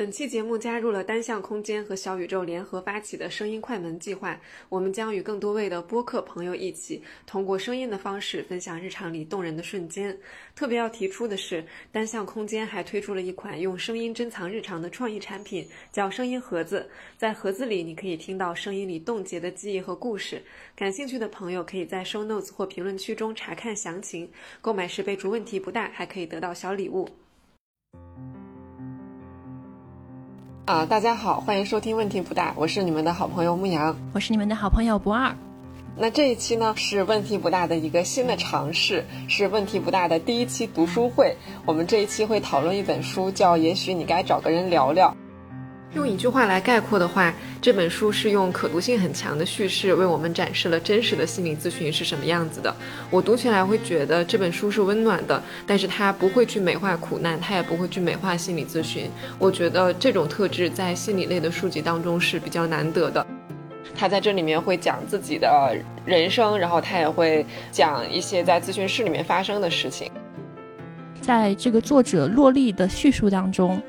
本期节目加入了单向空间和小宇宙联合发起的声音快门计划，我们将与更多位的播客朋友一起，通过声音的方式分享日常里动人的瞬间。特别要提出的是，单向空间还推出了一款用声音珍藏日常的创意产品，叫声音盒子。在盒子里，你可以听到声音里冻结的记忆和故事。感兴趣的朋友可以在 show notes 或评论区中查看详情。购买时备注问题不大，还可以得到小礼物。啊，大家好，欢迎收听《问题不大》，我是你们的好朋友牧羊，我是你们的好朋友不二。那这一期呢，是《问题不大》的一个新的尝试，是《问题不大》的第一期读书会。我们这一期会讨论一本书，叫《也许你该找个人聊聊》。用一句话来概括的话，这本书是用可读性很强的叙事为我们展示了真实的心理咨询是什么样子的。我读起来会觉得这本书是温暖的，但是它不会去美化苦难，它也不会去美化心理咨询。我觉得这种特质在心理类的书籍当中是比较难得的。他在这里面会讲自己的人生，然后他也会讲一些在咨询室里面发生的事情。在这个作者洛丽的叙述当中，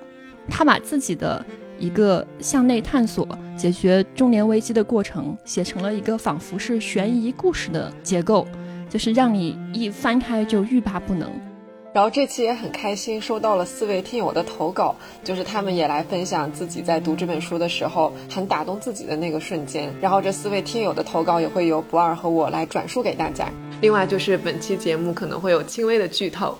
他把自己的。一个向内探索、解决中年危机的过程，写成了一个仿佛是悬疑故事的结构，就是让你一翻开就欲罢不能。然后这期也很开心，收到了四位听友的投稿，就是他们也来分享自己在读这本书的时候很打动自己的那个瞬间。然后这四位听友的投稿也会由不二和我来转述给大家。另外就是本期节目可能会有轻微的剧透。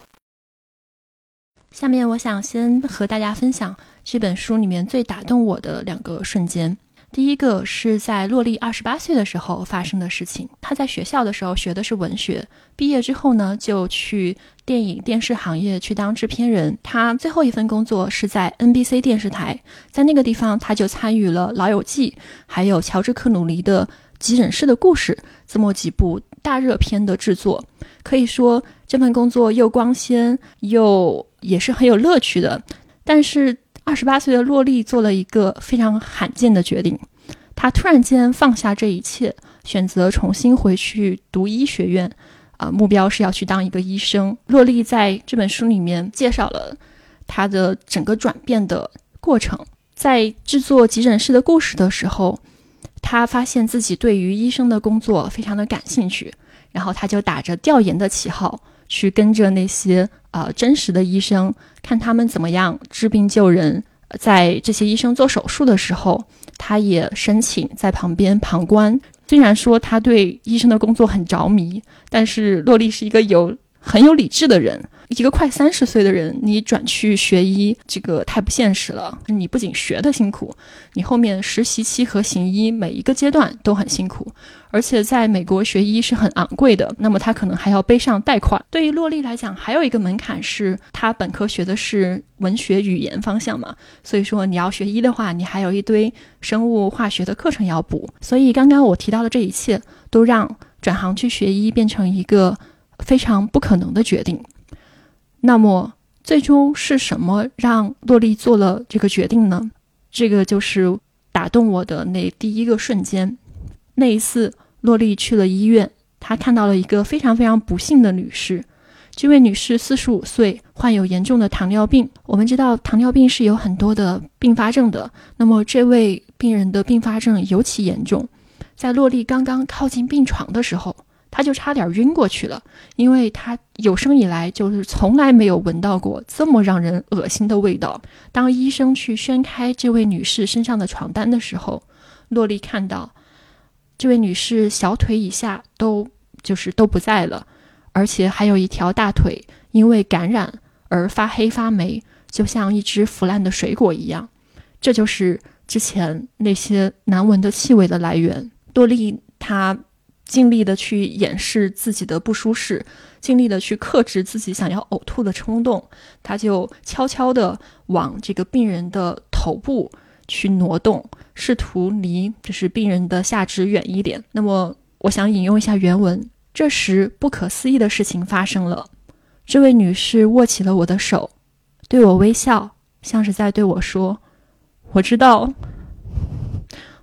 下面我想先和大家分享。这本书里面最打动我的两个瞬间，第一个是在洛丽二十八岁的时候发生的事情。她在学校的时候学的是文学，毕业之后呢，就去电影电视行业去当制片人。她最后一份工作是在 NBC 电视台，在那个地方，她就参与了《老友记》还有乔治克鲁尼的《急诊室的故事》这么几部大热片的制作。可以说，这份工作又光鲜又也是很有乐趣的，但是。二十八岁的洛丽做了一个非常罕见的决定，她突然间放下这一切，选择重新回去读医学院，啊，目标是要去当一个医生。洛丽在这本书里面介绍了她的整个转变的过程。在制作急诊室的故事的时候，她发现自己对于医生的工作非常的感兴趣，然后她就打着调研的旗号。去跟着那些呃真实的医生，看他们怎么样治病救人。在这些医生做手术的时候，他也申请在旁边旁观。虽然说他对医生的工作很着迷，但是洛丽是一个有很有理智的人。一个快三十岁的人，你转去学医，这个太不现实了。你不仅学的辛苦，你后面实习期和行医每一个阶段都很辛苦，而且在美国学医是很昂贵的。那么他可能还要背上贷款。对于洛丽来讲，还有一个门槛是，他本科学的是文学语言方向嘛，所以说你要学医的话，你还有一堆生物化学的课程要补。所以刚刚我提到的这一切，都让转行去学医变成一个非常不可能的决定。那么，最终是什么让洛丽做了这个决定呢？这个就是打动我的那第一个瞬间。那一次，洛丽去了医院，她看到了一个非常非常不幸的女士。这位女士四十五岁，患有严重的糖尿病。我们知道，糖尿病是有很多的并发症的。那么，这位病人的并发症尤其严重。在洛丽刚刚靠近病床的时候。他就差点晕过去了，因为他有生以来就是从来没有闻到过这么让人恶心的味道。当医生去掀开这位女士身上的床单的时候，洛丽看到这位女士小腿以下都就是都不在了，而且还有一条大腿因为感染而发黑发霉，就像一只腐烂的水果一样。这就是之前那些难闻的气味的来源。洛丽她。尽力的去掩饰自己的不舒适，尽力的去克制自己想要呕吐的冲动，他就悄悄地往这个病人的头部去挪动，试图离就是病人的下肢远一点。那么，我想引用一下原文：这时，不可思议的事情发生了。这位女士握起了我的手，对我微笑，像是在对我说：“我知道，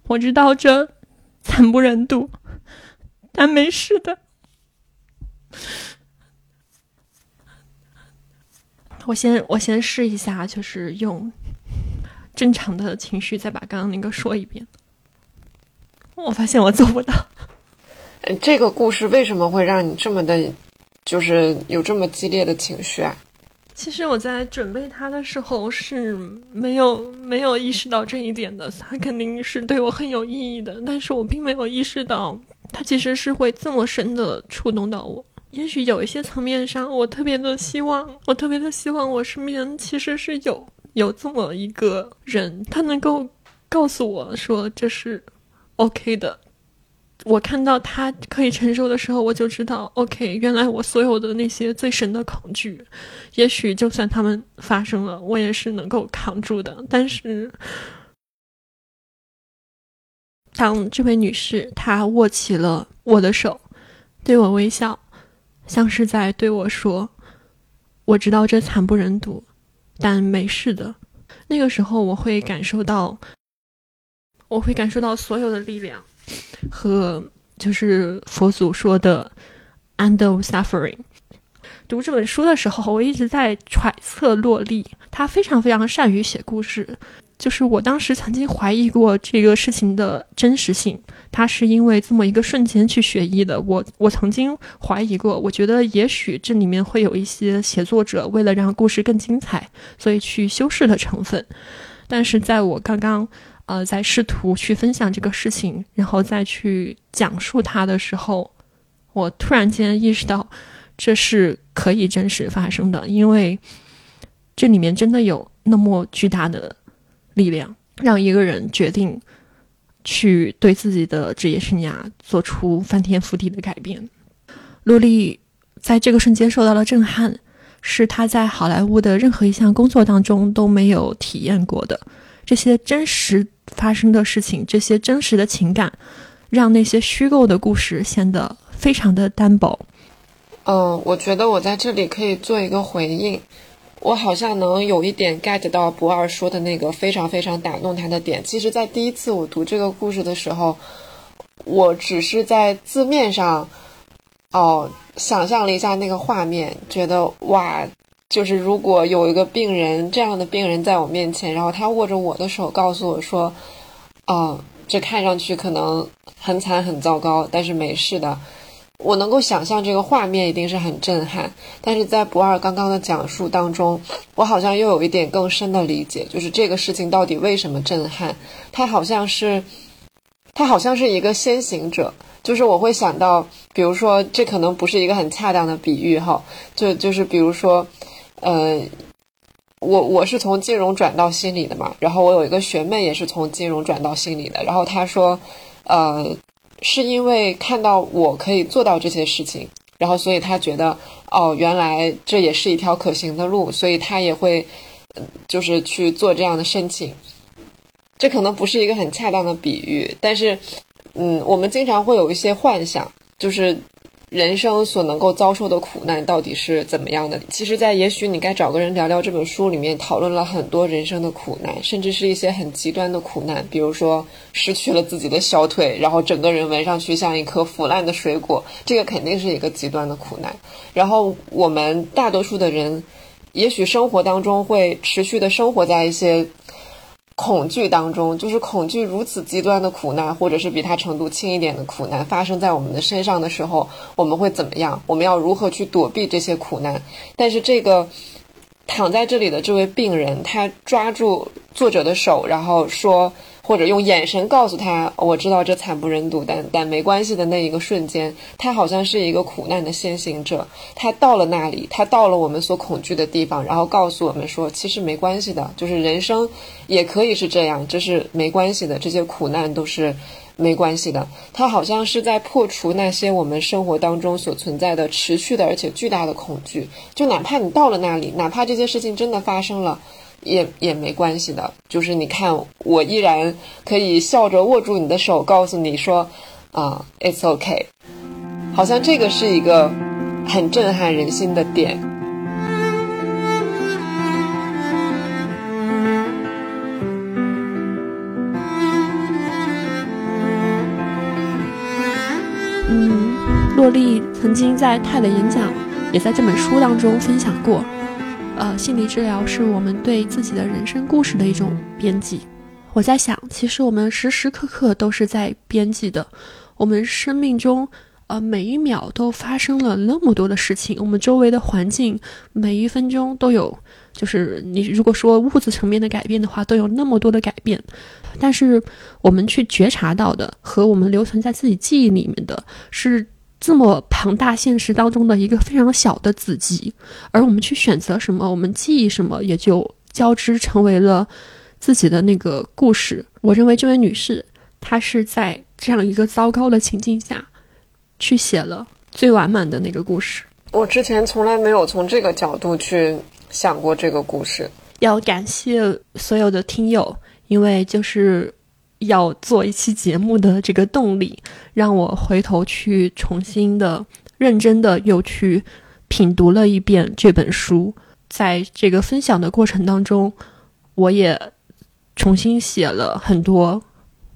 我知道这惨不忍睹。”但没事的，我先我先试一下，就是用正常的情绪再把刚刚那个说一遍。我发现我做不到。这个故事为什么会让你这么的，就是有这么激烈的情绪啊？其实我在准备它的时候是没有没有意识到这一点的，它肯定是对我很有意义的，但是我并没有意识到它其实是会这么深的触动到我。也许有一些层面上，我特别的希望，我特别的希望我身边其实是有有这么一个人，他能够告诉我说这是 OK 的。我看到他可以承受的时候，我就知道，OK，原来我所有的那些最深的恐惧，也许就算他们发生了，我也是能够扛住的。但是，当这位女士她握起了我的手，对我微笑，像是在对我说：“我知道这惨不忍睹，但没事的。”那个时候，我会感受到，我会感受到所有的力量。和就是佛祖说的 “end of suffering”。读这本书的时候，我一直在揣测洛丽，她非常非常善于写故事。就是我当时曾经怀疑过这个事情的真实性，她是因为这么一个瞬间去学医的。我我曾经怀疑过，我觉得也许这里面会有一些写作者为了让故事更精彩，所以去修饰的成分。但是在我刚刚。呃，在试图去分享这个事情，然后再去讲述它的时候，我突然间意识到，这是可以真实发生的，因为这里面真的有那么巨大的力量，让一个人决定去对自己的职业生涯做出翻天覆地的改变。洛丽在这个瞬间受到了震撼，是她在好莱坞的任何一项工作当中都没有体验过的，这些真实。发生的事情，这些真实的情感，让那些虚构的故事显得非常的单薄。嗯，我觉得我在这里可以做一个回应。我好像能有一点 get 到博二说的那个非常非常打动他的点。其实，在第一次我读这个故事的时候，我只是在字面上，哦，想象了一下那个画面，觉得哇。就是如果有一个病人这样的病人在我面前，然后他握着我的手，告诉我说：“哦，这看上去可能很惨很糟糕，但是没事的。”我能够想象这个画面一定是很震撼。但是在不二刚刚的讲述当中，我好像又有一点更深的理解，就是这个事情到底为什么震撼？他好像是，他好像是一个先行者。就是我会想到，比如说，这可能不是一个很恰当的比喻哈，就就是比如说。呃，我我是从金融转到心理的嘛，然后我有一个学妹也是从金融转到心理的，然后她说，呃，是因为看到我可以做到这些事情，然后所以他觉得，哦，原来这也是一条可行的路，所以他也会，就是去做这样的申请。这可能不是一个很恰当的比喻，但是，嗯，我们经常会有一些幻想，就是。人生所能够遭受的苦难到底是怎么样的？其实，在也许你该找个人聊聊这本书里面讨论了很多人生的苦难，甚至是一些很极端的苦难，比如说失去了自己的小腿，然后整个人闻上去像一颗腐烂的水果，这个肯定是一个极端的苦难。然后我们大多数的人，也许生活当中会持续的生活在一些。恐惧当中，就是恐惧如此极端的苦难，或者是比它程度轻一点的苦难发生在我们的身上的时候，我们会怎么样？我们要如何去躲避这些苦难？但是这个躺在这里的这位病人，他抓住作者的手，然后说。或者用眼神告诉他，我知道这惨不忍睹，但但没关系的那一个瞬间，他好像是一个苦难的先行者，他到了那里，他到了我们所恐惧的地方，然后告诉我们说，其实没关系的，就是人生也可以是这样，这是没关系的，这些苦难都是没关系的。他好像是在破除那些我们生活当中所存在的持续的而且巨大的恐惧，就哪怕你到了那里，哪怕这些事情真的发生了。也也没关系的，就是你看，我依然可以笑着握住你的手，告诉你说，啊，it's okay。好像这个是一个很震撼人心的点。嗯，洛丽曾经在泰的演讲，也在这本书当中分享过。呃，心理治疗是我们对自己的人生故事的一种编辑。我在想，其实我们时时刻刻都是在编辑的。我们生命中，呃，每一秒都发生了那么多的事情，我们周围的环境每一分钟都有，就是你如果说物质层面的改变的话，都有那么多的改变。但是我们去觉察到的和我们留存在自己记忆里面的是。这么庞大现实当中的一个非常小的子集，而我们去选择什么，我们记忆什么，也就交织成为了自己的那个故事。我认为这位女士，她是在这样一个糟糕的情境下去写了最完满的那个故事。我之前从来没有从这个角度去想过这个故事。要感谢所有的听友，因为就是。要做一期节目的这个动力，让我回头去重新的、认真的又去品读了一遍这本书。在这个分享的过程当中，我也重新写了很多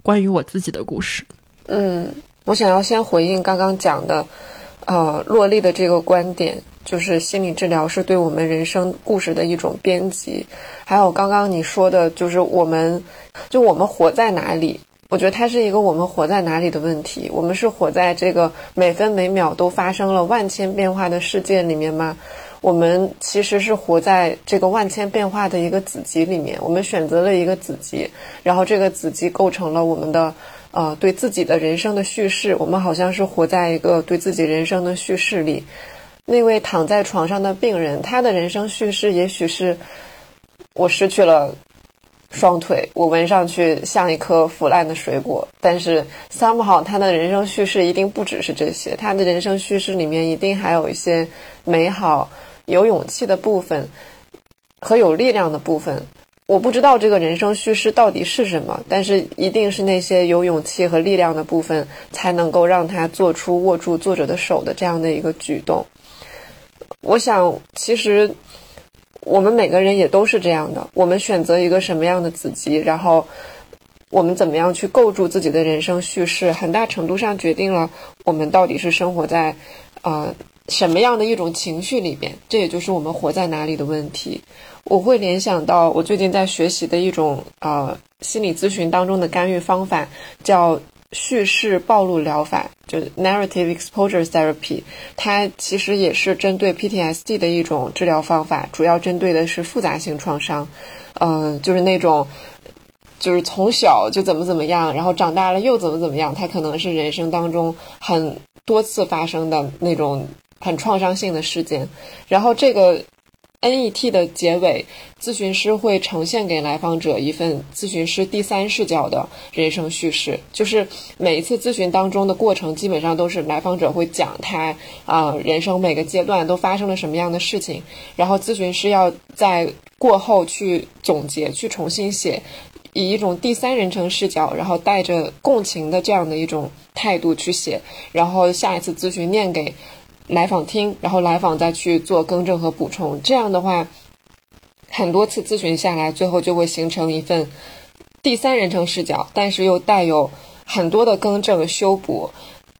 关于我自己的故事。嗯，我想要先回应刚刚讲的，呃，洛丽的这个观点。就是心理治疗是对我们人生故事的一种编辑，还有刚刚你说的，就是我们，就我们活在哪里？我觉得它是一个我们活在哪里的问题。我们是活在这个每分每秒都发生了万千变化的世界里面吗？我们其实是活在这个万千变化的一个子集里面。我们选择了一个子集，然后这个子集构成了我们的呃对自己的人生的叙事。我们好像是活在一个对自己人生的叙事里。那位躺在床上的病人，他的人生叙事也许是：我失去了双腿，我闻上去像一颗腐烂的水果。但是，somehow 他的人生叙事一定不只是这些，他的人生叙事里面一定还有一些美好、有勇气的部分和有力量的部分。我不知道这个人生叙事到底是什么，但是一定是那些有勇气和力量的部分，才能够让他做出握住作者的手的这样的一个举动。我想，其实我们每个人也都是这样的。我们选择一个什么样的子集，然后我们怎么样去构筑自己的人生叙事，很大程度上决定了我们到底是生活在呃什么样的一种情绪里边。这也就是我们活在哪里的问题。我会联想到我最近在学习的一种呃心理咨询当中的干预方法，叫。叙事暴露疗法就是 narrative exposure therapy，它其实也是针对 PTSD 的一种治疗方法，主要针对的是复杂性创伤，嗯，就是那种就是从小就怎么怎么样，然后长大了又怎么怎么样，它可能是人生当中很多次发生的那种很创伤性的事件，然后这个。NET 的结尾，咨询师会呈现给来访者一份咨询师第三视角的人生叙事。就是每一次咨询当中的过程，基本上都是来访者会讲他啊人生每个阶段都发生了什么样的事情，然后咨询师要在过后去总结、去重新写，以一种第三人称视角，然后带着共情的这样的一种态度去写，然后下一次咨询念给。来访听，然后来访再去做更正和补充。这样的话，很多次咨询下来，最后就会形成一份第三人称视角，但是又带有很多的更正、修补、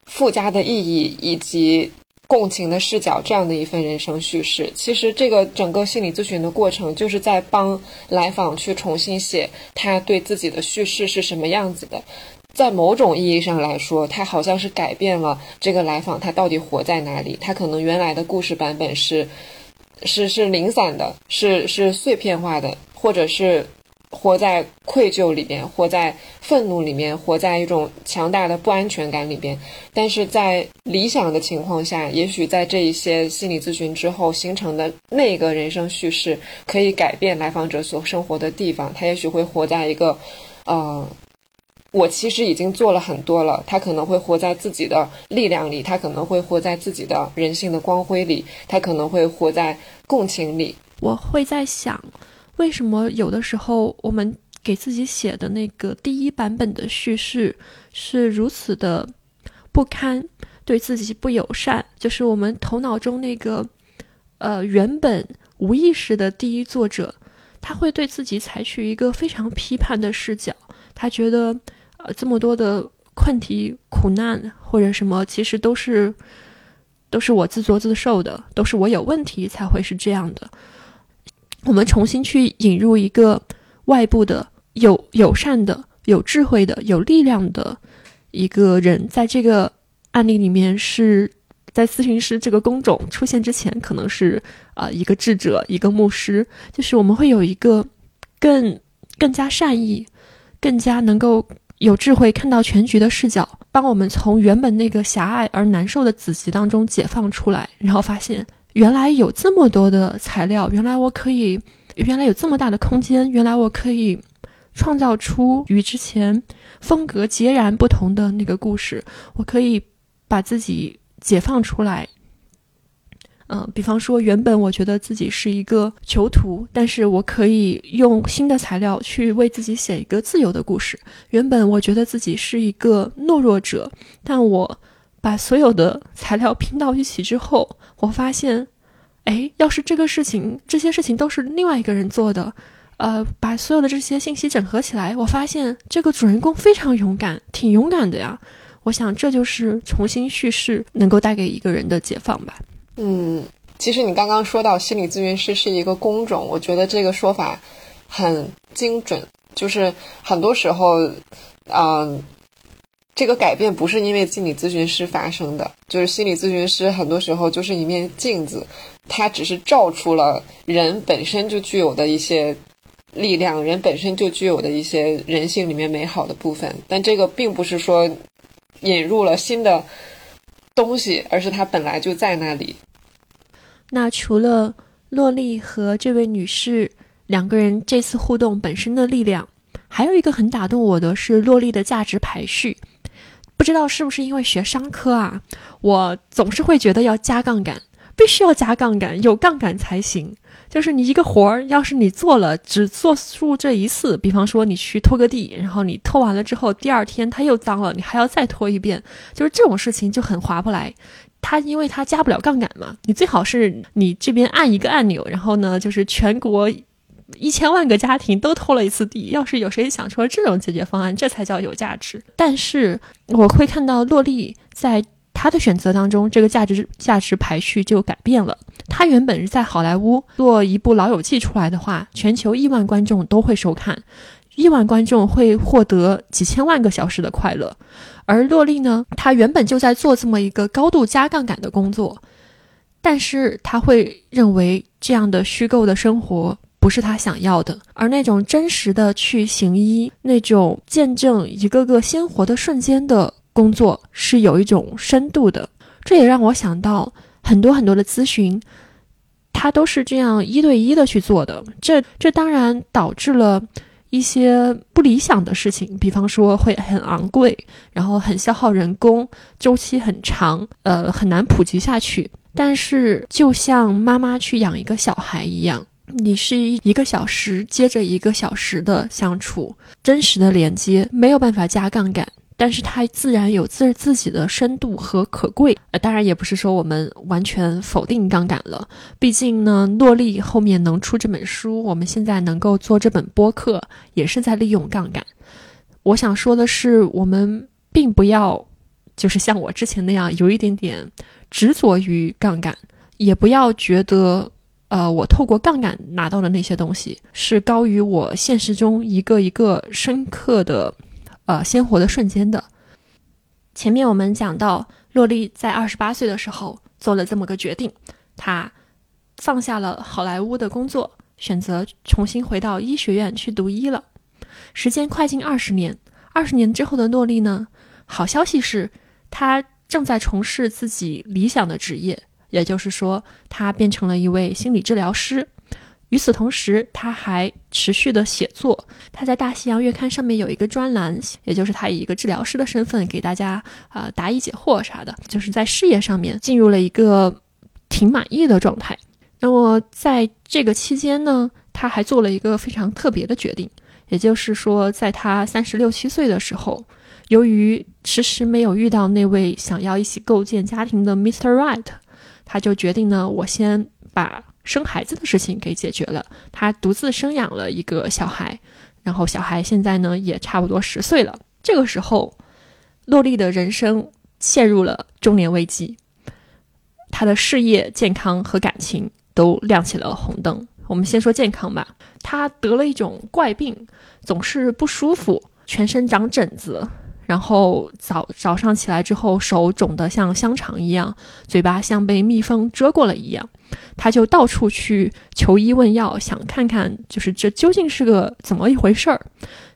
附加的意义以及共情的视角，这样的一份人生叙事。其实，这个整个心理咨询的过程，就是在帮来访去重新写他对自己的叙事是什么样子的。在某种意义上来说，他好像是改变了这个来访他到底活在哪里。他可能原来的故事版本是，是是零散的，是是碎片化的，或者是活在愧疚里边，活在愤怒里面，活在一种强大的不安全感里边。但是在理想的情况下，也许在这一些心理咨询之后形成的那个人生叙事，可以改变来访者所生活的地方。他也许会活在一个，呃。我其实已经做了很多了。他可能会活在自己的力量里，他可能会活在自己的人性的光辉里，他可能会活在共情里。我会在想，为什么有的时候我们给自己写的那个第一版本的叙事是如此的不堪，对自己不友善？就是我们头脑中那个呃原本无意识的第一作者，他会对自己采取一个非常批判的视角，他觉得。呃，这么多的困题、苦难或者什么，其实都是都是我自作自受的，都是我有问题才会是这样的。我们重新去引入一个外部的、有友善的、有智慧的、有力量的一个人，在这个案例里面是在咨询师这个工种出现之前，可能是啊一个智者、一个牧师，就是我们会有一个更更加善意、更加能够有智慧看到全局的视角，帮我们从原本那个狭隘而难受的子集当中解放出来，然后发现。原来有这么多的材料，原来我可以，原来有这么大的空间，原来我可以创造出与之前风格截然不同的那个故事。我可以把自己解放出来。嗯，比方说，原本我觉得自己是一个囚徒，但是我可以用新的材料去为自己写一个自由的故事。原本我觉得自己是一个懦弱者，但我。把所有的材料拼到一起之后，我发现，哎，要是这个事情，这些事情都是另外一个人做的，呃，把所有的这些信息整合起来，我发现这个主人公非常勇敢，挺勇敢的呀。我想这就是重新叙事能够带给一个人的解放吧。嗯，其实你刚刚说到心理咨询师是一个工种，我觉得这个说法很精准，就是很多时候，嗯。这个改变不是因为心理咨询师发生的，就是心理咨询师很多时候就是一面镜子，它只是照出了人本身就具有的一些力量，人本身就具有的一些人性里面美好的部分。但这个并不是说引入了新的东西，而是它本来就在那里。那除了洛丽和这位女士两个人这次互动本身的力量，还有一个很打动我的是洛丽的价值排序。不知道是不是因为学商科啊，我总是会觉得要加杠杆，必须要加杠杆，有杠杆才行。就是你一个活儿，要是你做了只做数这一次，比方说你去拖个地，然后你拖完了之后，第二天它又脏了，你还要再拖一遍，就是这种事情就很划不来。它因为它加不了杠杆嘛，你最好是你这边按一个按钮，然后呢，就是全国。一千万个家庭都偷了一次地，要是有谁想出了这种解决方案，这才叫有价值。但是我会看到洛丽在他的选择当中，这个价值价值排序就改变了。他原本是在好莱坞做一部《老友记》出来的话，全球亿万观众都会收看，亿万观众会获得几千万个小时的快乐。而洛丽呢，她原本就在做这么一个高度加杠杆的工作，但是他会认为这样的虚构的生活。不是他想要的，而那种真实的去行医，那种见证一个个鲜活的瞬间的工作，是有一种深度的。这也让我想到很多很多的咨询，他都是这样一对一的去做的。这这当然导致了一些不理想的事情，比方说会很昂贵，然后很消耗人工，周期很长，呃，很难普及下去。但是就像妈妈去养一个小孩一样。你是一一个小时接着一个小时的相处，真实的连接，没有办法加杠杆，但是它自然有自自己的深度和可贵。呃，当然也不是说我们完全否定杠杆了，毕竟呢，诺丽后面能出这本书，我们现在能够做这本播客，也是在利用杠杆。我想说的是，我们并不要就是像我之前那样有一点点执着于杠杆，也不要觉得。呃，我透过杠杆拿到的那些东西，是高于我现实中一个一个深刻的、呃鲜活的瞬间的。前面我们讲到，洛丽在二十八岁的时候做了这么个决定，她放下了好莱坞的工作，选择重新回到医学院去读医了。时间快进二十年，二十年之后的洛丽呢？好消息是，她正在从事自己理想的职业。也就是说，他变成了一位心理治疗师。与此同时，他还持续的写作。他在《大西洋月刊》上面有一个专栏，也就是他以一个治疗师的身份给大家啊答疑解惑啥的，就是在事业上面进入了一个挺满意的状态。那么在这个期间呢，他还做了一个非常特别的决定，也就是说，在他三十六七岁的时候，由于迟迟没有遇到那位想要一起构建家庭的 Mr. Right。他就决定呢，我先把生孩子的事情给解决了。他独自生养了一个小孩，然后小孩现在呢也差不多十岁了。这个时候，洛丽的人生陷入了中年危机，她的事业、健康和感情都亮起了红灯。我们先说健康吧，他得了一种怪病，总是不舒服，全身长疹子，然后早早上起来之后手肿得像香肠一样，嘴巴像被蜜蜂蛰过了一样，他就到处去求医问药，想看看就是这究竟是个怎么一回事儿。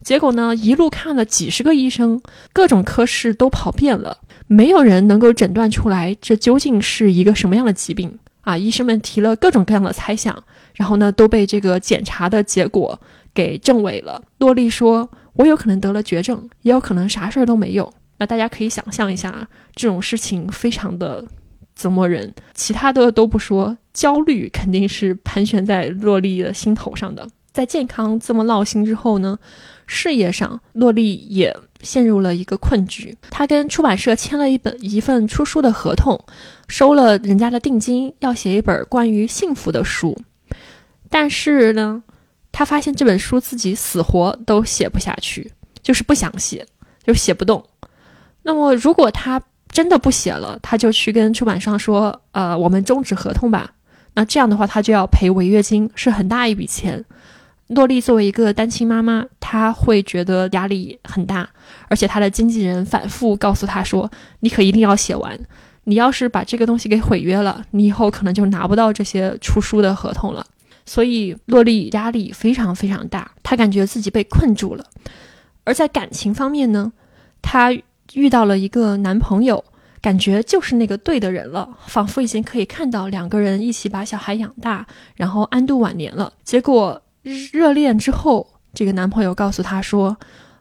结果呢，一路看了几十个医生，各种科室都跑遍了，没有人能够诊断出来这究竟是一个什么样的疾病啊！医生们提了各种各样的猜想。然后呢，都被这个检查的结果给证伪了。洛丽说：“我有可能得了绝症，也有可能啥事儿都没有。”那大家可以想象一下，这种事情非常的折磨人。其他的都不说，焦虑肯定是盘旋在洛丽的心头上的。在健康这么闹心之后呢，事业上洛丽也陷入了一个困局。她跟出版社签了一本一份出书的合同，收了人家的定金，要写一本关于幸福的书。但是呢，他发现这本书自己死活都写不下去，就是不想写，就写不动。那么，如果他真的不写了，他就去跟出版商说：“呃，我们终止合同吧。”那这样的话，他就要赔违约金，是很大一笔钱。洛丽作为一个单亲妈妈，她会觉得压力很大，而且她的经纪人反复告诉她说：“你可一定要写完，你要是把这个东西给毁约了，你以后可能就拿不到这些出书的合同了。”所以，洛丽压力非常非常大，她感觉自己被困住了。而在感情方面呢，她遇到了一个男朋友，感觉就是那个对的人了，仿佛已经可以看到两个人一起把小孩养大，然后安度晚年了。结果热恋之后，这个男朋友告诉她说。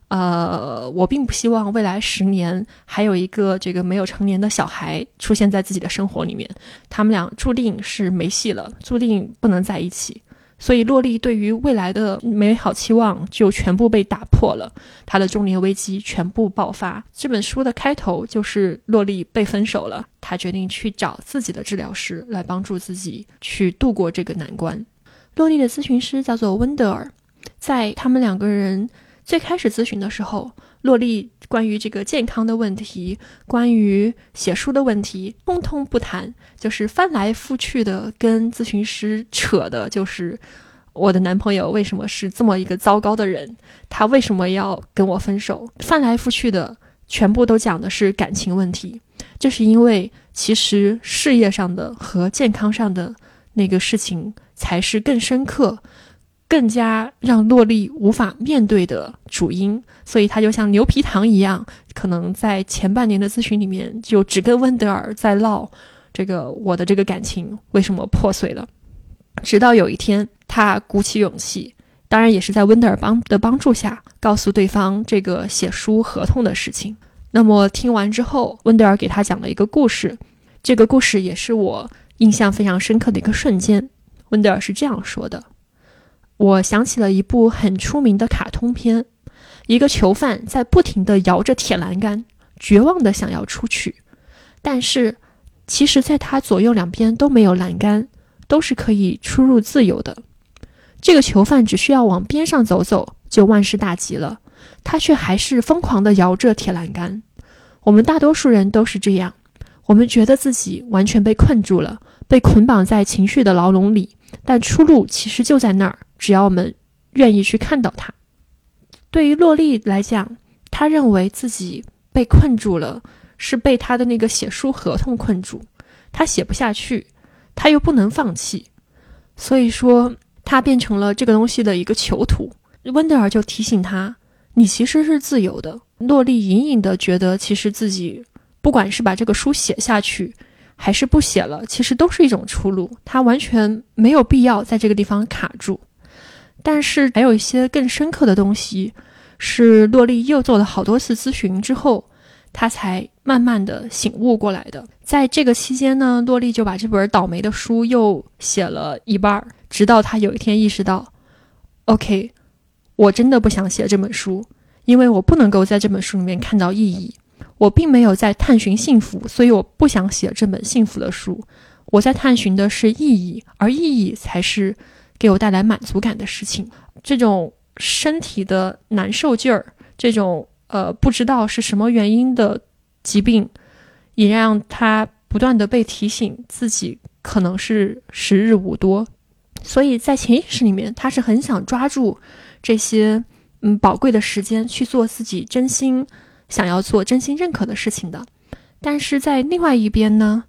呃，我并不希望未来十年还有一个这个没有成年的小孩出现在自己的生活里面，他们俩注定是没戏了，注定不能在一起。所以，洛丽对于未来的美好期望就全部被打破了，她的中年危机全部爆发。这本书的开头就是洛丽被分手了，她决定去找自己的治疗师来帮助自己去度过这个难关。洛丽的咨询师叫做温德尔，在他们两个人。最开始咨询的时候，洛丽关于这个健康的问题，关于写书的问题，通通不谈，就是翻来覆去的跟咨询师扯的，就是我的男朋友为什么是这么一个糟糕的人，他为什么要跟我分手？翻来覆去的全部都讲的是感情问题，这是因为其实事业上的和健康上的那个事情才是更深刻。更加让洛丽无法面对的主因，所以他就像牛皮糖一样，可能在前半年的咨询里面就只跟温德尔在唠这个我的这个感情为什么破碎了。直到有一天，他鼓起勇气，当然也是在温德尔帮的帮助下，告诉对方这个写书合同的事情。那么听完之后，温德尔给他讲了一个故事，这个故事也是我印象非常深刻的一个瞬间。温德尔是这样说的。我想起了一部很出名的卡通片，一个囚犯在不停地摇着铁栏杆，绝望地想要出去，但是其实，在他左右两边都没有栏杆，都是可以出入自由的。这个囚犯只需要往边上走走，就万事大吉了。他却还是疯狂地摇着铁栏杆。我们大多数人都是这样，我们觉得自己完全被困住了，被捆绑在情绪的牢笼里，但出路其实就在那儿。只要我们愿意去看到它，对于洛丽来讲，她认为自己被困住了，是被她的那个写书合同困住，她写不下去，她又不能放弃，所以说她变成了这个东西的一个囚徒。温德尔就提醒她：“你其实是自由的。”洛丽隐隐的觉得，其实自己不管是把这个书写下去。还是不写了，其实都是一种出路。他完全没有必要在这个地方卡住。但是还有一些更深刻的东西，是洛丽又做了好多次咨询之后，他才慢慢的醒悟过来的。在这个期间呢，洛丽就把这本倒霉的书又写了一半，直到他有一天意识到，OK，我真的不想写这本书，因为我不能够在这本书里面看到意义。我并没有在探寻幸福，所以我不想写这本幸福的书。我在探寻的是意义，而意义才是给我带来满足感的事情。这种身体的难受劲儿，这种呃不知道是什么原因的疾病，也让他不断的被提醒自己可能是时日无多。所以在潜意识里面，他是很想抓住这些嗯宝贵的时间去做自己真心想要做、真心认可的事情的。但是在另外一边呢，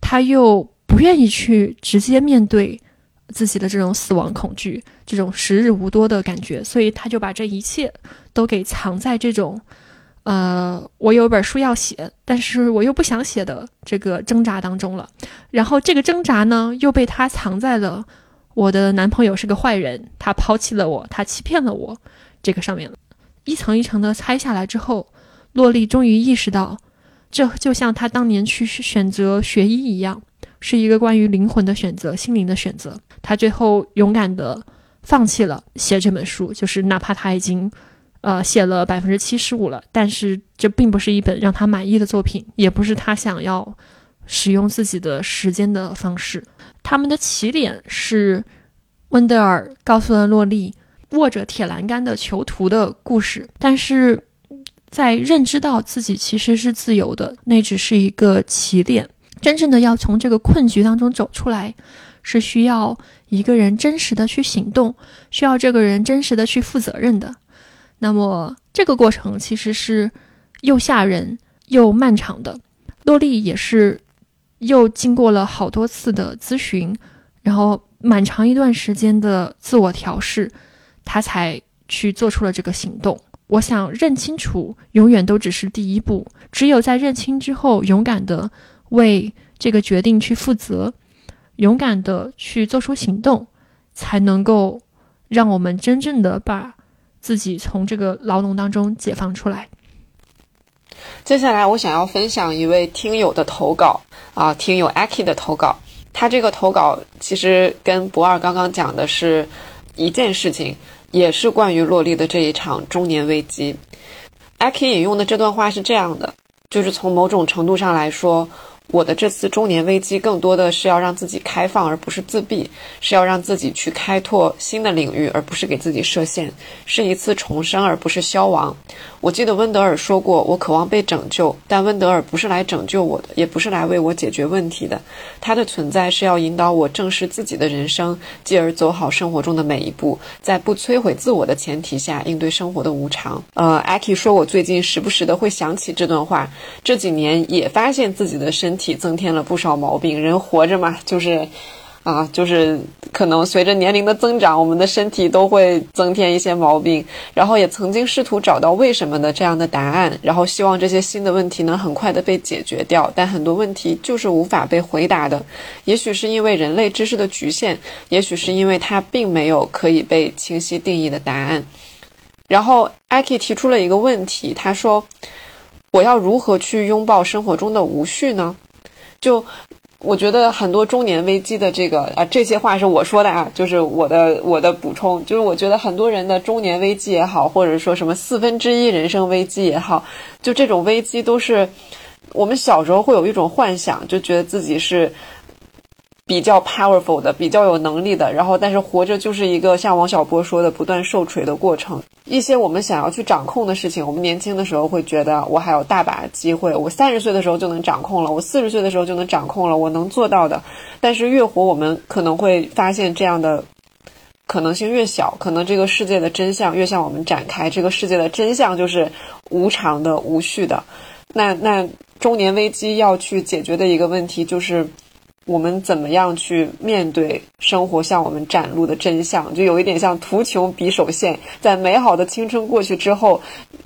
他又不愿意去直接面对自己的这种死亡恐惧、这种时日无多的感觉，所以他就把这一切都给藏在这种。呃，我有本书要写，但是我又不想写的这个挣扎当中了。然后这个挣扎呢，又被他藏在了我的男朋友是个坏人，他抛弃了我，他欺骗了我这个上面。一层一层的拆下来之后，洛丽终于意识到，这就像他当年去选择学医一样，是一个关于灵魂的选择、心灵的选择。他最后勇敢的放弃了写这本书，就是哪怕他已经。呃，写了百分之七十五了，但是这并不是一本让他满意的作品，也不是他想要使用自己的时间的方式。他们的起点是温德尔告诉了洛丽握着铁栏杆的囚徒的故事，但是在认知到自己其实是自由的，那只是一个起点。真正的要从这个困局当中走出来，是需要一个人真实的去行动，需要这个人真实的去负责任的。那么这个过程其实是又吓人又漫长的。洛丽也是又经过了好多次的咨询，然后蛮长一段时间的自我调试，她才去做出了这个行动。我想认清楚永远都只是第一步，只有在认清之后，勇敢的为这个决定去负责，勇敢的去做出行动，才能够让我们真正的把。自己从这个牢笼当中解放出来。接下来，我想要分享一位听友的投稿啊，听友 Aki 的投稿。他这个投稿其实跟博二刚刚讲的是一件事情，也是关于洛丽的这一场中年危机。Aki 引用的这段话是这样的，就是从某种程度上来说。我的这次中年危机，更多的是要让自己开放，而不是自闭；是要让自己去开拓新的领域，而不是给自己设限；是一次重生，而不是消亡。我记得温德尔说过：“我渴望被拯救，但温德尔不是来拯救我的，也不是来为我解决问题的。他的存在是要引导我正视自己的人生，继而走好生活中的每一步，在不摧毁自我的前提下应对生活的无常。”呃，艾奇说：“我最近时不时的会想起这段话，这几年也发现自己的身体增添了不少毛病。人活着嘛，就是。”啊，就是可能随着年龄的增长，我们的身体都会增添一些毛病，然后也曾经试图找到为什么的这样的答案，然后希望这些新的问题能很快的被解决掉，但很多问题就是无法被回答的，也许是因为人类知识的局限，也许是因为它并没有可以被清晰定义的答案。然后艾 k 提出了一个问题，他说：“我要如何去拥抱生活中的无序呢？”就。我觉得很多中年危机的这个啊，这些话是我说的啊，就是我的我的补充，就是我觉得很多人的中年危机也好，或者说什么四分之一人生危机也好，就这种危机都是我们小时候会有一种幻想，就觉得自己是。比较 powerful 的，比较有能力的，然后但是活着就是一个像王小波说的不断受锤的过程。一些我们想要去掌控的事情，我们年轻的时候会觉得我还有大把机会，我三十岁的时候就能掌控了，我四十岁的时候就能掌控了，我能做到的。但是越活，我们可能会发现这样的可能性越小，可能这个世界的真相越向我们展开。这个世界的真相就是无常的、无序的。那那中年危机要去解决的一个问题就是。我们怎么样去面对生活向我们展露的真相？就有一点像图穷匕首现，在美好的青春过去之后，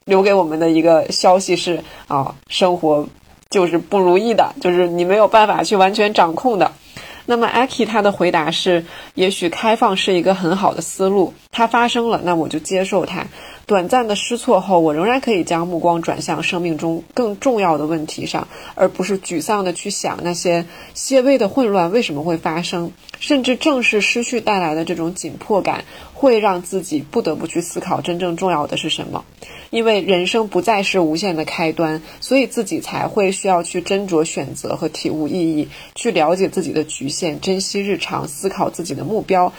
留给我们的一个消息是：啊，生活就是不如意的，就是你没有办法去完全掌控的。那么，Aki 他的回答是：也许开放是一个很好的思路，它发生了，那我就接受它。短暂的失措后，我仍然可以将目光转向生命中更重要的问题上，而不是沮丧的去想那些些微的混乱为什么会发生。甚至正是失去带来的这种紧迫感，会让自己不得不去思考真正重要的是什么。因为人生不再是无限的开端，所以自己才会需要去斟酌选择和体悟意义，去了解自己的局限，珍惜日常，思考自己的目标。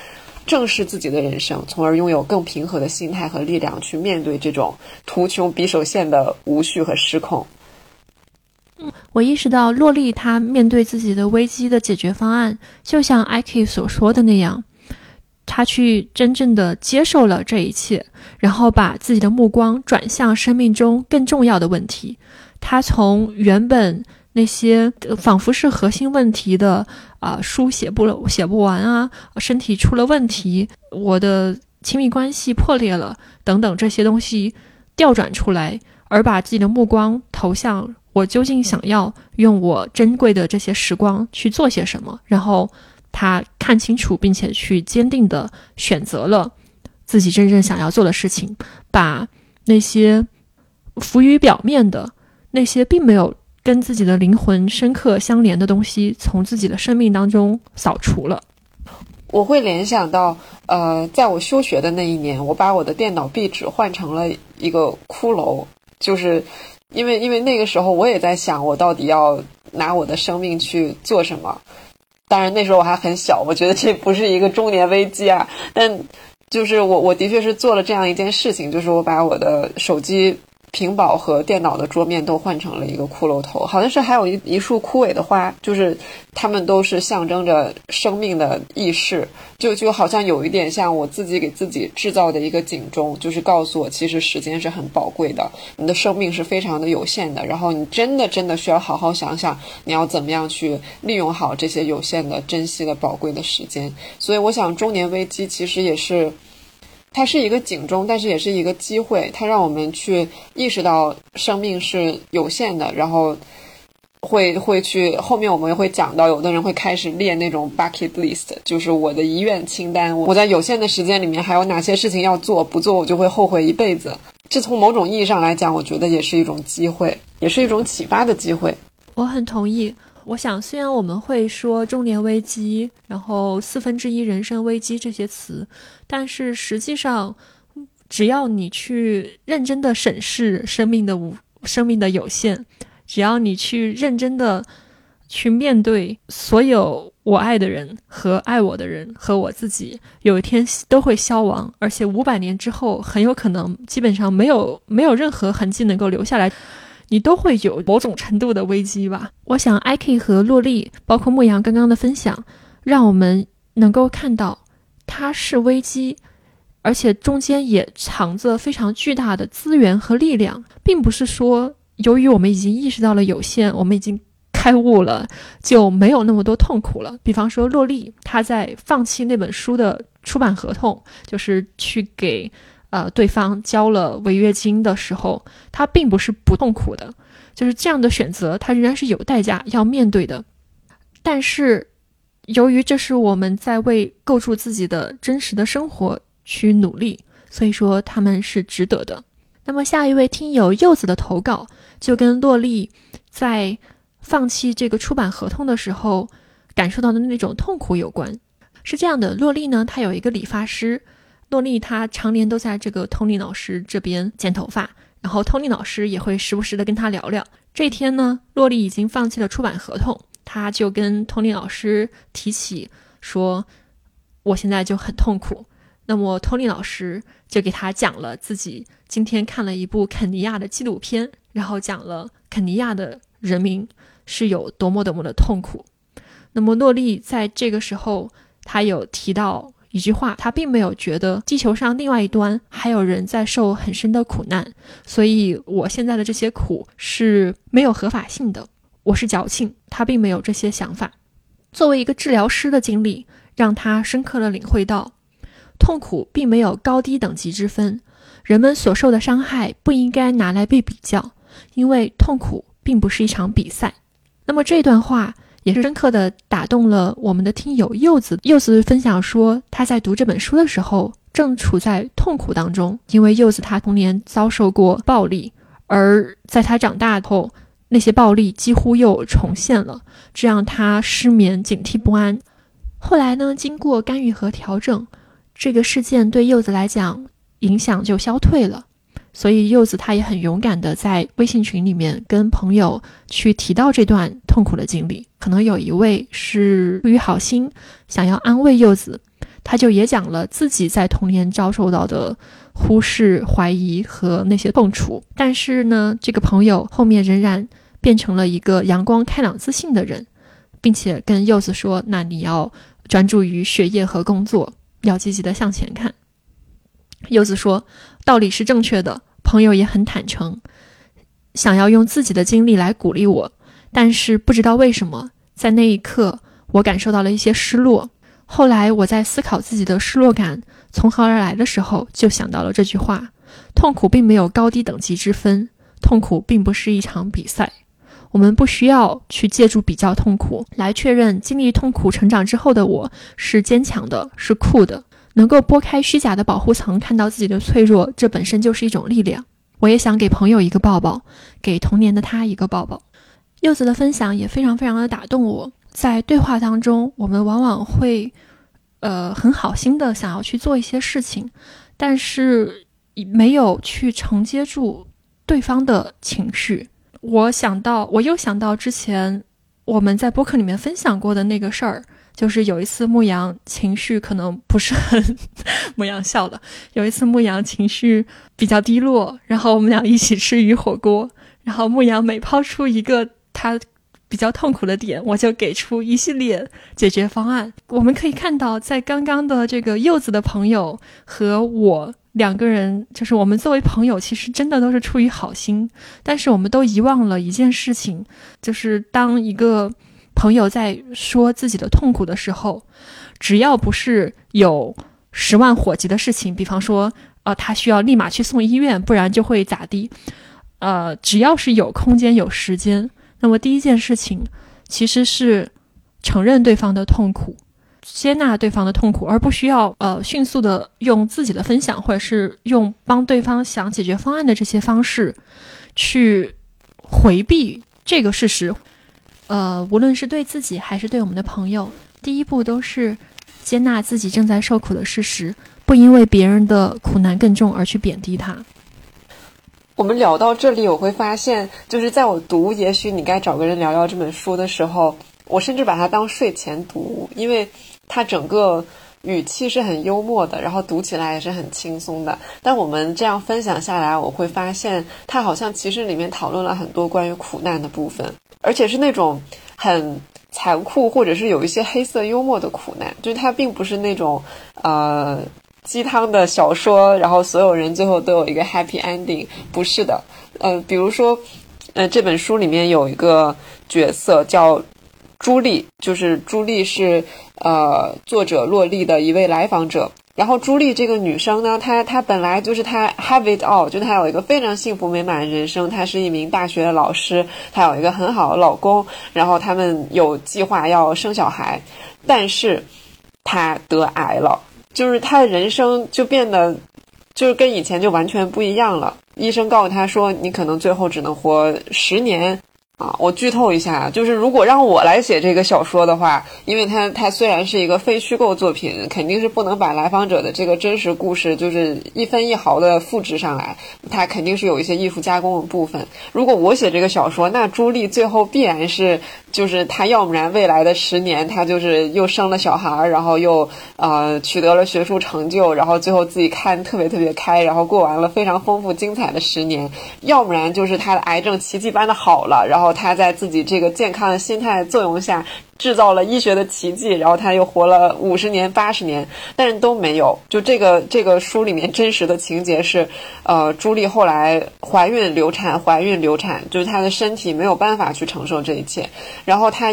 正视自己的人生，从而拥有更平和的心态和力量去面对这种图穷匕首现的无序和失控。嗯，我意识到洛丽她面对自己的危机的解决方案，就像 IK 所说的那样，她去真正的接受了这一切，然后把自己的目光转向生命中更重要的问题。她从原本那些仿佛是核心问题的啊，书写不了写不完啊，身体出了问题，我的亲密关系破裂了等等这些东西调转出来，而把自己的目光投向我究竟想要用我珍贵的这些时光去做些什么，然后。他看清楚，并且去坚定地选择了自己真正想要做的事情，把那些浮于表面的、那些并没有跟自己的灵魂深刻相连的东西，从自己的生命当中扫除了。我会联想到，呃，在我休学的那一年，我把我的电脑壁纸换成了一个骷髅，就是因为因为那个时候我也在想，我到底要拿我的生命去做什么。当然那时候我还很小，我觉得这不是一个中年危机啊。但就是我，我的确是做了这样一件事情，就是我把我的手机。屏保和电脑的桌面都换成了一个骷髅头，好像是还有一一束枯萎的花，就是它们都是象征着生命的意识，就就好像有一点像我自己给自己制造的一个警钟，就是告诉我其实时间是很宝贵的，你的生命是非常的有限的，然后你真的真的需要好好想想你要怎么样去利用好这些有限的、珍惜的、宝贵的时间。所以我想中年危机其实也是。它是一个警钟，但是也是一个机会。它让我们去意识到生命是有限的，然后会会去后面我们会讲到，有的人会开始列那种 bucket list，就是我的遗愿清单。我在有限的时间里面还有哪些事情要做？不做我就会后悔一辈子。这从某种意义上来讲，我觉得也是一种机会，也是一种启发的机会。我很同意。我想，虽然我们会说中年危机，然后四分之一人生危机这些词，但是实际上，只要你去认真的审视生命的无生命的有限，只要你去认真的去面对所有我爱的人和爱我的人和我自己，有一天都会消亡，而且五百年之后很有可能基本上没有没有任何痕迹能够留下来。你都会有某种程度的危机吧？我想，IK 和洛丽，包括牧羊刚刚的分享，让我们能够看到，它是危机，而且中间也藏着非常巨大的资源和力量，并不是说由于我们已经意识到了有限，我们已经开悟了，就没有那么多痛苦了。比方说，洛丽她在放弃那本书的出版合同，就是去给。呃，对方交了违约金的时候，他并不是不痛苦的，就是这样的选择，他仍然是有代价要面对的。但是，由于这是我们在为构筑自己的真实的生活去努力，所以说他们是值得的。那么，下一位听友柚子的投稿就跟洛丽在放弃这个出版合同的时候感受到的那种痛苦有关。是这样的，洛丽呢，她有一个理发师。洛丽她常年都在这个 Tony 老师这边剪头发，然后 Tony 老师也会时不时的跟他聊聊。这天呢，洛丽已经放弃了出版合同，他就跟 Tony 老师提起说：“我现在就很痛苦。”那么 Tony 老师就给他讲了自己今天看了一部肯尼亚的纪录片，然后讲了肯尼亚的人民是有多么多么的痛苦。那么洛丽在这个时候，他有提到。一句话，他并没有觉得地球上另外一端还有人在受很深的苦难，所以我现在的这些苦是没有合法性的。我是矫情，他并没有这些想法。作为一个治疗师的经历，让他深刻的领会到，痛苦并没有高低等级之分，人们所受的伤害不应该拿来被比较，因为痛苦并不是一场比赛。那么这段话。也是深刻的打动了我们的听友柚子。柚子分享说，他在读这本书的时候正处在痛苦当中，因为柚子他童年遭受过暴力，而在他长大后，那些暴力几乎又重现了，这让他失眠、警惕不安。后来呢，经过干预和调整，这个事件对柚子来讲影响就消退了。所以柚子他也很勇敢的在微信群里面跟朋友去提到这段痛苦的经历。可能有一位是出于好心想要安慰柚子，他就也讲了自己在童年遭受到的忽视、怀疑和那些痛楚。但是呢，这个朋友后面仍然变成了一个阳光、开朗、自信的人，并且跟柚子说：“那你要专注于学业和工作。”要积极的向前看。柚子说，道理是正确的，朋友也很坦诚，想要用自己的经历来鼓励我，但是不知道为什么，在那一刻我感受到了一些失落。后来我在思考自己的失落感从何而来的时候，就想到了这句话：痛苦并没有高低等级之分，痛苦并不是一场比赛。我们不需要去借助比较痛苦来确认经历痛苦成长之后的我是坚强的，是酷的。能够拨开虚假的保护层，看到自己的脆弱，这本身就是一种力量。我也想给朋友一个抱抱，给童年的他一个抱抱。柚子的分享也非常非常的打动我。在对话当中，我们往往会，呃，很好心的想要去做一些事情，但是没有去承接住对方的情绪。我想到，我又想到之前我们在播客里面分享过的那个事儿，就是有一次牧羊情绪可能不是很，牧羊笑了。有一次牧羊情绪比较低落，然后我们俩一起吃鱼火锅，然后牧羊每抛出一个他比较痛苦的点，我就给出一系列解决方案。我们可以看到，在刚刚的这个柚子的朋友和我。两个人就是我们作为朋友，其实真的都是出于好心，但是我们都遗忘了一件事情，就是当一个朋友在说自己的痛苦的时候，只要不是有十万火急的事情，比方说，呃，他需要立马去送医院，不然就会咋地，呃，只要是有空间有时间，那么第一件事情其实是承认对方的痛苦。接纳对方的痛苦，而不需要呃迅速的用自己的分享，或者是用帮对方想解决方案的这些方式，去回避这个事实。呃，无论是对自己还是对我们的朋友，第一步都是接纳自己正在受苦的事实，不因为别人的苦难更重而去贬低他。我们聊到这里，我会发现，就是在我读《也许你该找个人聊聊》这本书的时候，我甚至把它当睡前读，因为。它整个语气是很幽默的，然后读起来也是很轻松的。但我们这样分享下来，我会发现它好像其实里面讨论了很多关于苦难的部分，而且是那种很残酷或者是有一些黑色幽默的苦难，就是它并不是那种呃鸡汤的小说，然后所有人最后都有一个 happy ending，不是的。呃，比如说，呃，这本书里面有一个角色叫。朱莉就是朱莉是呃作者洛丽的一位来访者，然后朱莉这个女生呢，她她本来就是她 have it all，就她有一个非常幸福美满的人生，她是一名大学的老师，她有一个很好的老公，然后他们有计划要生小孩，但是她得癌了，就是他的人生就变得就是跟以前就完全不一样了，医生告诉他说，你可能最后只能活十年。啊，我剧透一下，就是如果让我来写这个小说的话，因为它它虽然是一个非虚构作品，肯定是不能把来访者的这个真实故事就是一分一毫的复制上来，它肯定是有一些艺术加工的部分。如果我写这个小说，那朱莉最后必然是。就是她，要不然未来的十年，她就是又生了小孩，然后又呃取得了学术成就，然后最后自己看特别特别开，然后过完了非常丰富精彩的十年；要不然就是他的癌症奇迹般的好了，然后他在自己这个健康的心态作用下。制造了医学的奇迹，然后他又活了五十年、八十年，但是都没有。就这个这个书里面真实的情节是，呃，朱莉后来怀孕流产，怀孕流产，就是她的身体没有办法去承受这一切。然后她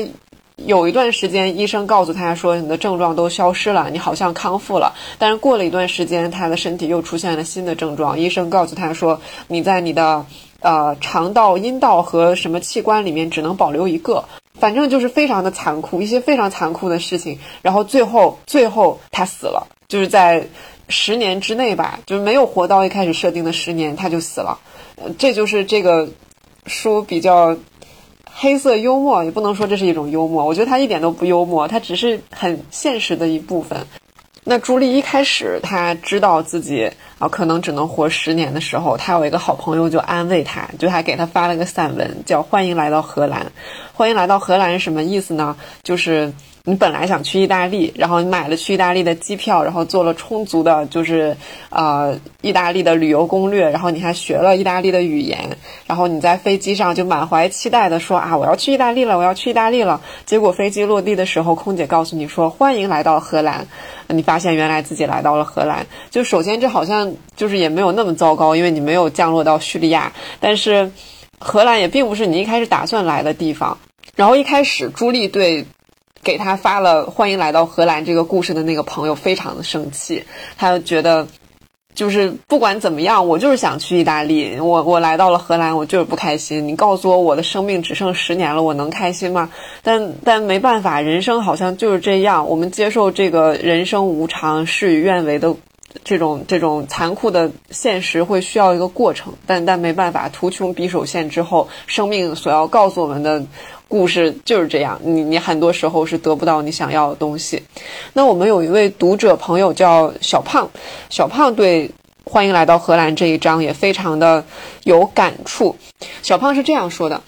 有一段时间，医生告诉她说，你的症状都消失了，你好像康复了。但是过了一段时间，她的身体又出现了新的症状，医生告诉她说，你在你的呃肠道、阴道和什么器官里面只能保留一个。反正就是非常的残酷，一些非常残酷的事情，然后最后最后他死了，就是在十年之内吧，就是没有活到一开始设定的十年，他就死了。呃，这就是这个书比较黑色幽默，也不能说这是一种幽默，我觉得他一点都不幽默，他只是很现实的一部分。那朱莉一开始她知道自己啊可能只能活十年的时候，他有一个好朋友就安慰他，就还给他发了个散文，叫《欢迎来到荷兰》。欢迎来到荷兰是什么意思呢？就是你本来想去意大利，然后你买了去意大利的机票，然后做了充足的，就是呃意大利的旅游攻略，然后你还学了意大利的语言，然后你在飞机上就满怀期待的说啊，我要去意大利了，我要去意大利了。结果飞机落地的时候，空姐告诉你说欢迎来到荷兰，你发现原来自己来到了荷兰。就首先这好像就是也没有那么糟糕，因为你没有降落到叙利亚，但是荷兰也并不是你一开始打算来的地方。然后一开始朱莉对。给他发了欢迎来到荷兰这个故事的那个朋友非常的生气，他就觉得，就是不管怎么样，我就是想去意大利，我我来到了荷兰，我就是不开心。你告诉我我的生命只剩十年了，我能开心吗？但但没办法，人生好像就是这样，我们接受这个人生无常、事与愿违的这种这种残酷的现实，会需要一个过程。但但没办法，图穷匕首现之后，生命所要告诉我们的。故事就是这样，你你很多时候是得不到你想要的东西。那我们有一位读者朋友叫小胖，小胖对欢迎来到荷兰这一章也非常的有感触。小胖是这样说的。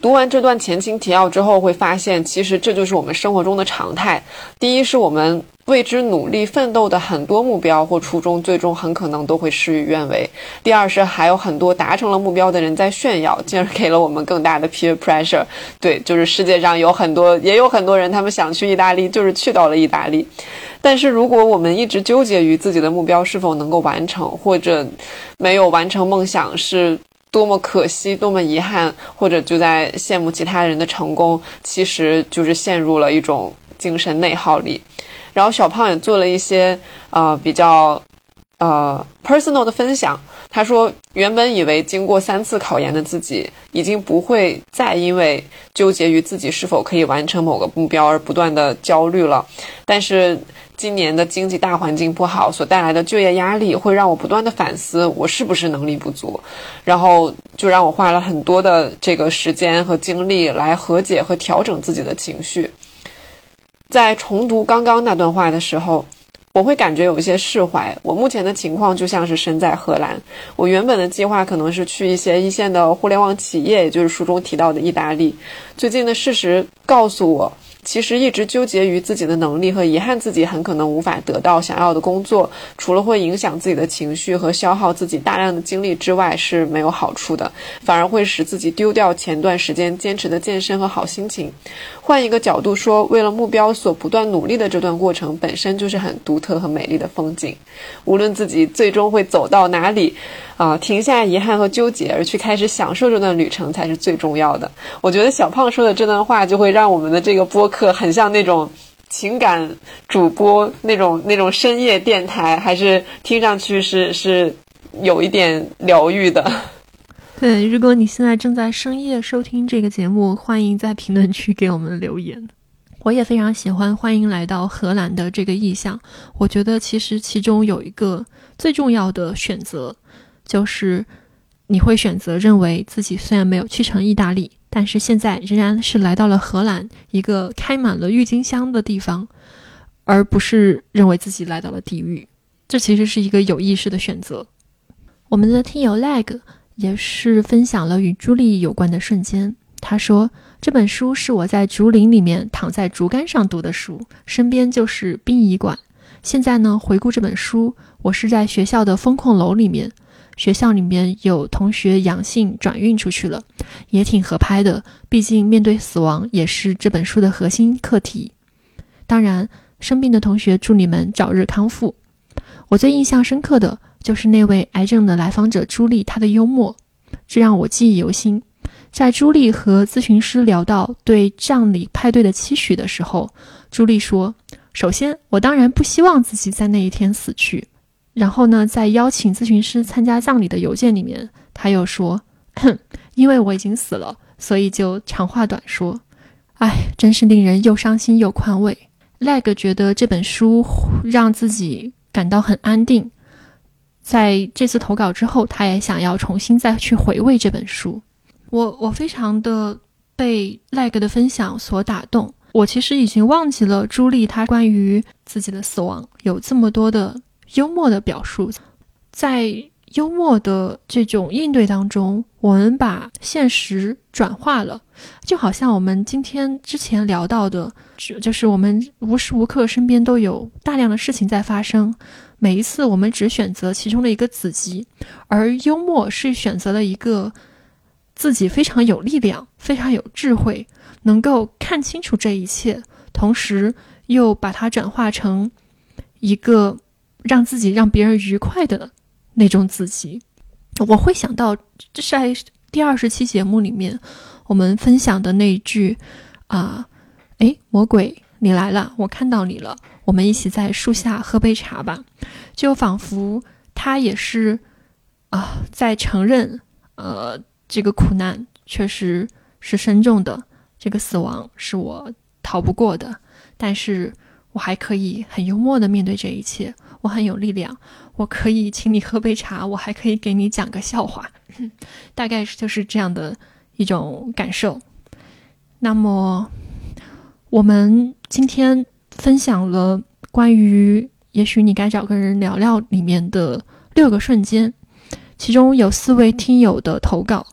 读完这段前情提要之后，会发现其实这就是我们生活中的常态。第一，是我们为之努力奋斗的很多目标或初衷，最终很可能都会事与愿违；第二，是还有很多达成了目标的人在炫耀，进而给了我们更大的 peer pressure。对，就是世界上有很多，也有很多人，他们想去意大利，就是去到了意大利。但是如果我们一直纠结于自己的目标是否能够完成，或者没有完成梦想是。多么可惜，多么遗憾，或者就在羡慕其他人的成功，其实就是陷入了一种精神内耗里。然后小胖也做了一些呃比较呃 personal 的分享。他说，原本以为经过三次考研的自己，已经不会再因为纠结于自己是否可以完成某个目标而不断的焦虑了，但是。今年的经济大环境不好所带来的就业压力，会让我不断的反思我是不是能力不足，然后就让我花了很多的这个时间和精力来和解和调整自己的情绪。在重读刚刚那段话的时候，我会感觉有一些释怀。我目前的情况就像是身在荷兰，我原本的计划可能是去一些一线的互联网企业，也就是书中提到的意大利。最近的事实告诉我。其实一直纠结于自己的能力和遗憾自己很可能无法得到想要的工作，除了会影响自己的情绪和消耗自己大量的精力之外是没有好处的，反而会使自己丢掉前段时间坚持的健身和好心情。换一个角度说，为了目标所不断努力的这段过程本身就是很独特和美丽的风景。无论自己最终会走到哪里。啊，停下遗憾和纠结，而去开始享受这段旅程才是最重要的。我觉得小胖说的这段话，就会让我们的这个播客很像那种情感主播那种那种深夜电台，还是听上去是是有一点疗愈的。对，如果你现在正在深夜收听这个节目，欢迎在评论区给我们留言。我也非常喜欢欢迎来到荷兰的这个意向。我觉得其实其中有一个最重要的选择。就是你会选择认为自己虽然没有去成意大利，但是现在仍然是来到了荷兰一个开满了郁金香的地方，而不是认为自己来到了地狱。这其实是一个有意识的选择。我们的听友 leg 也是分享了与朱莉有关的瞬间。他说这本书是我在竹林里面躺在竹竿上读的书，身边就是殡仪馆。现在呢，回顾这本书，我是在学校的风控楼里面。学校里面有同学阳性转运出去了，也挺合拍的。毕竟面对死亡也是这本书的核心课题。当然，生病的同学祝你们早日康复。我最印象深刻的就是那位癌症的来访者朱莉，她的幽默，这让我记忆犹新。在朱莉和咨询师聊到对葬礼派对的期许的时候，朱莉说：“首先，我当然不希望自己在那一天死去。”然后呢，在邀请咨询师参加葬礼的邮件里面，他又说：“哼，因为我已经死了，所以就长话短说。”哎，真是令人又伤心又宽慰。leg 觉得这本书让自己感到很安定。在这次投稿之后，他也想要重新再去回味这本书。我我非常的被 leg 的分享所打动。我其实已经忘记了朱莉她关于自己的死亡有这么多的。幽默的表述，在幽默的这种应对当中，我们把现实转化了，就好像我们今天之前聊到的，就是我们无时无刻身边都有大量的事情在发生，每一次我们只选择其中的一个子集，而幽默是选择了一个自己非常有力量、非常有智慧，能够看清楚这一切，同时又把它转化成一个让自己让别人愉快的。那种子集，我会想到，这是在第二十期节目里面我们分享的那一句啊，哎，魔鬼你来了，我看到你了，我们一起在树下喝杯茶吧，就仿佛他也是啊，在承认，呃，这个苦难确实是深重的，这个死亡是我逃不过的，但是我还可以很幽默的面对这一切，我很有力量。我可以请你喝杯茶，我还可以给你讲个笑话，大概就是这样的一种感受。那么，我们今天分享了关于《也许你该找个人聊聊》里面的六个瞬间，其中有四位听友的投稿。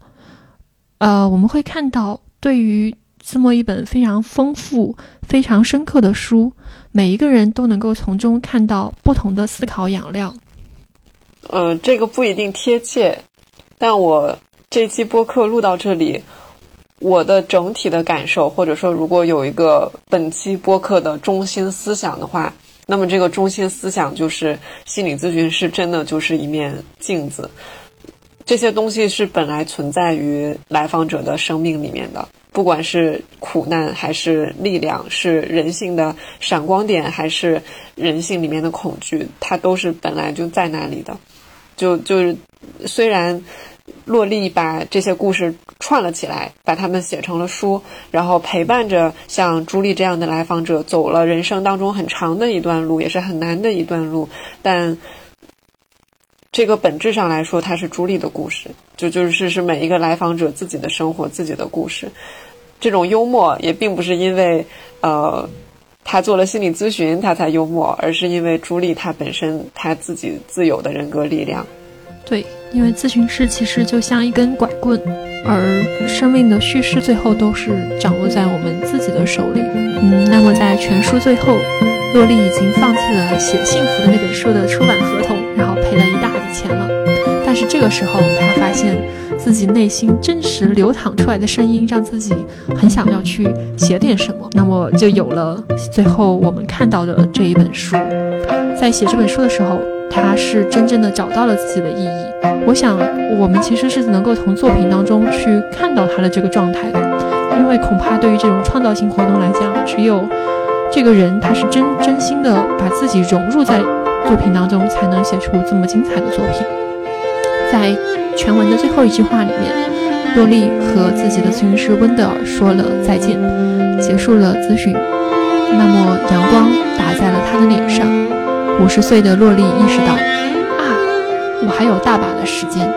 呃，我们会看到，对于这么一本非常丰富、非常深刻的书，每一个人都能够从中看到不同的思考养料。嗯，这个不一定贴切，但我这期播客录到这里，我的整体的感受，或者说如果有一个本期播客的中心思想的话，那么这个中心思想就是心理咨询师真的就是一面镜子，这些东西是本来存在于来访者的生命里面的，不管是苦难还是力量，是人性的闪光点还是人性里面的恐惧，它都是本来就在那里的。就就是，虽然洛丽把这些故事串了起来，把他们写成了书，然后陪伴着像朱莉这样的来访者走了人生当中很长的一段路，也是很难的一段路。但这个本质上来说，它是朱莉的故事，就就是是每一个来访者自己的生活、自己的故事。这种幽默也并不是因为呃。他做了心理咨询，他才幽默，而是因为朱莉她本身她自己自有的人格力量。对，因为咨询师其实就像一根拐棍，而生命的叙事最后都是掌握在我们自己的手里。嗯，那么在全书最后，洛丽已经放弃了写《幸福》的那本书的出版合同，然后赔了一大笔钱了。但是这个时候，她发现。自己内心真实流淌出来的声音，让自己很想要去写点什么，那么就有了最后我们看到的这一本书。在写这本书的时候，他是真正的找到了自己的意义。我想，我们其实是能够从作品当中去看到他的这个状态的，因为恐怕对于这种创造性活动来讲，只有这个人他是真真心的把自己融入在作品当中，才能写出这么精彩的作品。在全文的最后一句话里面，洛丽和自己的咨询师温德尔说了再见，结束了咨询。那么阳光打在了他的脸上，五十岁的洛丽意识到，啊，我还有大把的时间。